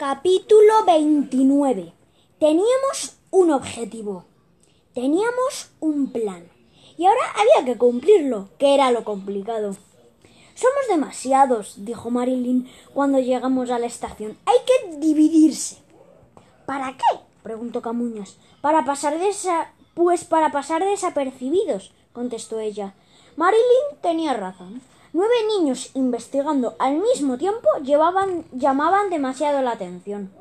Capítulo 29. Teníamos un objetivo. Teníamos un plan. Y ahora había que cumplirlo, que era lo complicado. Somos demasiados, dijo Marilyn cuando llegamos a la estación. Hay que dividirse. ¿Para qué? preguntó Camuñas. Para pasar desa... Pues para pasar desapercibidos, contestó ella. Marilyn tenía razón. Nueve niños investigando al mismo tiempo llamaban demasiado la atención.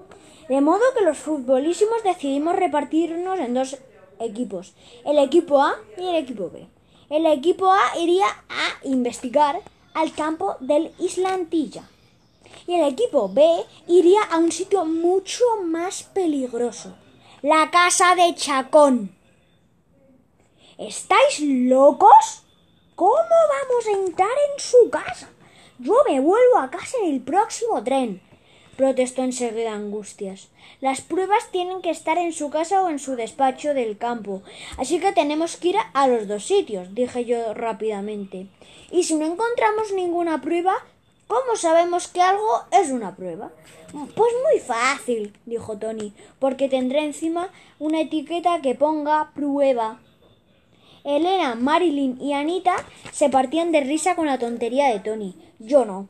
De modo que los futbolísimos decidimos repartirnos en dos equipos, el equipo A y el equipo B. El equipo A iría a investigar al campo del Islantilla y el equipo B iría a un sitio mucho más peligroso, la casa de Chacón. ¿Estáis locos? ¿Cómo vamos a entrar en su casa? Yo me vuelvo a casa en el próximo tren, protestó enseguida Angustias. Las pruebas tienen que estar en su casa o en su despacho del campo, así que tenemos que ir a los dos sitios, dije yo rápidamente. Y si no encontramos ninguna prueba, ¿cómo sabemos que algo es una prueba? Pues muy fácil, dijo Tony, porque tendré encima una etiqueta que ponga prueba. Elena, Marilyn y Anita se partían de risa con la tontería de Tony. Yo no.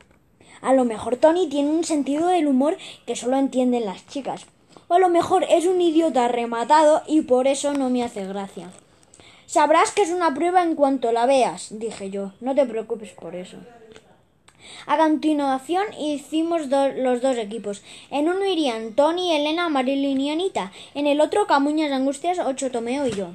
A lo mejor Tony tiene un sentido del humor que solo entienden las chicas. O a lo mejor es un idiota rematado y por eso no me hace gracia. Sabrás que es una prueba en cuanto la veas, dije yo. No te preocupes por eso. A continuación hicimos los dos equipos. En uno irían Tony, Elena, Marilyn y Anita. En el otro Camuñas, Angustias, Ocho Tomeo y yo.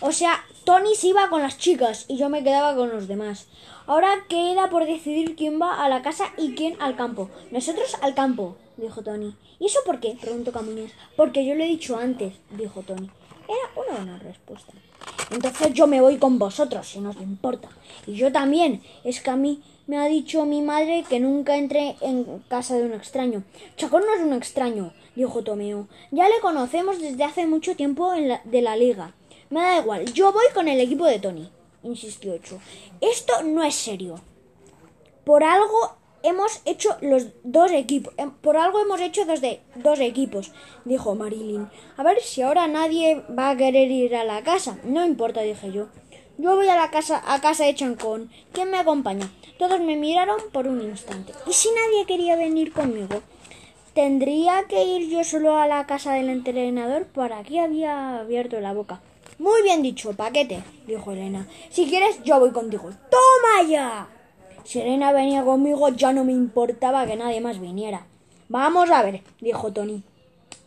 O sea, Tony se iba con las chicas y yo me quedaba con los demás. Ahora queda por decidir quién va a la casa y quién al campo. Nosotros al campo, dijo Tony. ¿Y eso por qué? preguntó Camuñas. Porque yo lo he dicho antes, dijo Tony. Era una buena respuesta. Entonces yo me voy con vosotros, si no os importa. Y yo también. Es que a mí me ha dicho mi madre que nunca entre en casa de un extraño. Chacón no es un extraño, dijo Tomeo. Ya le conocemos desde hace mucho tiempo de la liga. Me da igual, yo voy con el equipo de Tony, insistió Ocho. Esto no es serio. Por algo hemos hecho los dos equipos. Em, por algo hemos hecho dos, de, dos equipos, dijo Marilyn. A ver si ahora nadie va a querer ir a la casa. No importa, dije yo. Yo voy a la casa, a casa de Chancón. ¿Quién me acompaña? Todos me miraron por un instante. ¿Y si nadie quería venir conmigo? ¿Tendría que ir yo solo a la casa del entrenador? Por aquí había abierto la boca. Muy bien dicho, paquete, dijo Elena. Si quieres, yo voy contigo. ¡Toma ya! Si Elena venía conmigo, ya no me importaba que nadie más viniera. Vamos a ver, dijo Tony.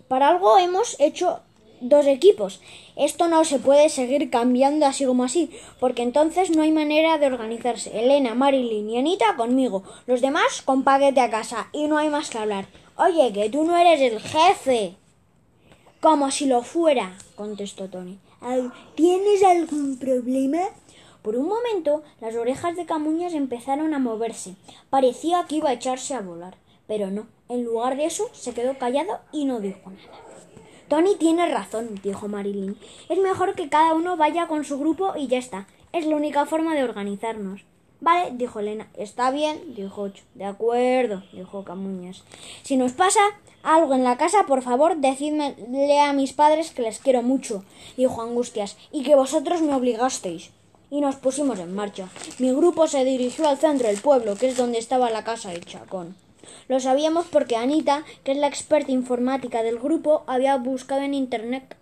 Para algo hemos hecho dos equipos. Esto no se puede seguir cambiando así como así, porque entonces no hay manera de organizarse. Elena, Marilyn y Anita conmigo, los demás con paquete a casa, y no hay más que hablar. Oye, que tú no eres el jefe. Como si lo fuera, contestó Tony. ¿Tienes algún problema? Por un momento las orejas de Camuñas empezaron a moverse. Parecía que iba a echarse a volar. Pero no. En lugar de eso, se quedó callado y no dijo nada. Tony tiene razón, dijo Marilyn. Es mejor que cada uno vaya con su grupo y ya está. Es la única forma de organizarnos. Vale, dijo Elena. Está bien, dijo Ocho. De acuerdo, dijo Camuñas. Si nos pasa algo en la casa, por favor, decidmele a mis padres que les quiero mucho, dijo Angustias, y que vosotros me obligasteis. Y nos pusimos en marcha. Mi grupo se dirigió al centro del pueblo, que es donde estaba la casa de Chacón. Lo sabíamos porque Anita, que es la experta informática del grupo, había buscado en internet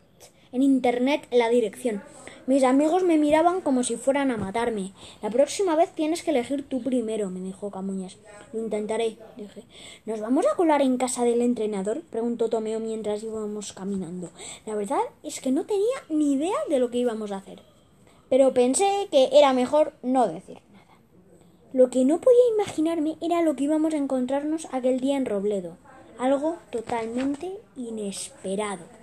en internet la dirección. Mis amigos me miraban como si fueran a matarme. La próxima vez tienes que elegir tú primero, me dijo Camuñas. Lo intentaré, dije. ¿Nos vamos a colar en casa del entrenador? preguntó Tomeo mientras íbamos caminando. La verdad es que no tenía ni idea de lo que íbamos a hacer. Pero pensé que era mejor no decir nada. Lo que no podía imaginarme era lo que íbamos a encontrarnos aquel día en Robledo. Algo totalmente inesperado.